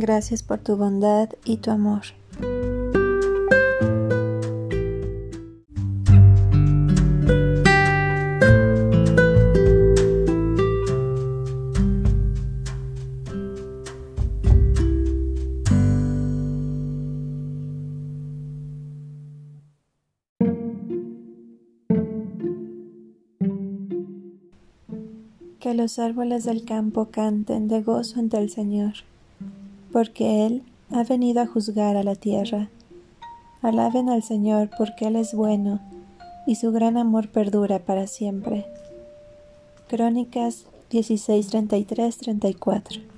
Gracias por tu bondad y tu amor. Que los árboles del campo canten de gozo ante el Señor porque Él ha venido a juzgar a la tierra. Alaben al Señor porque Él es bueno y su gran amor perdura para siempre. Crónicas 16, 34.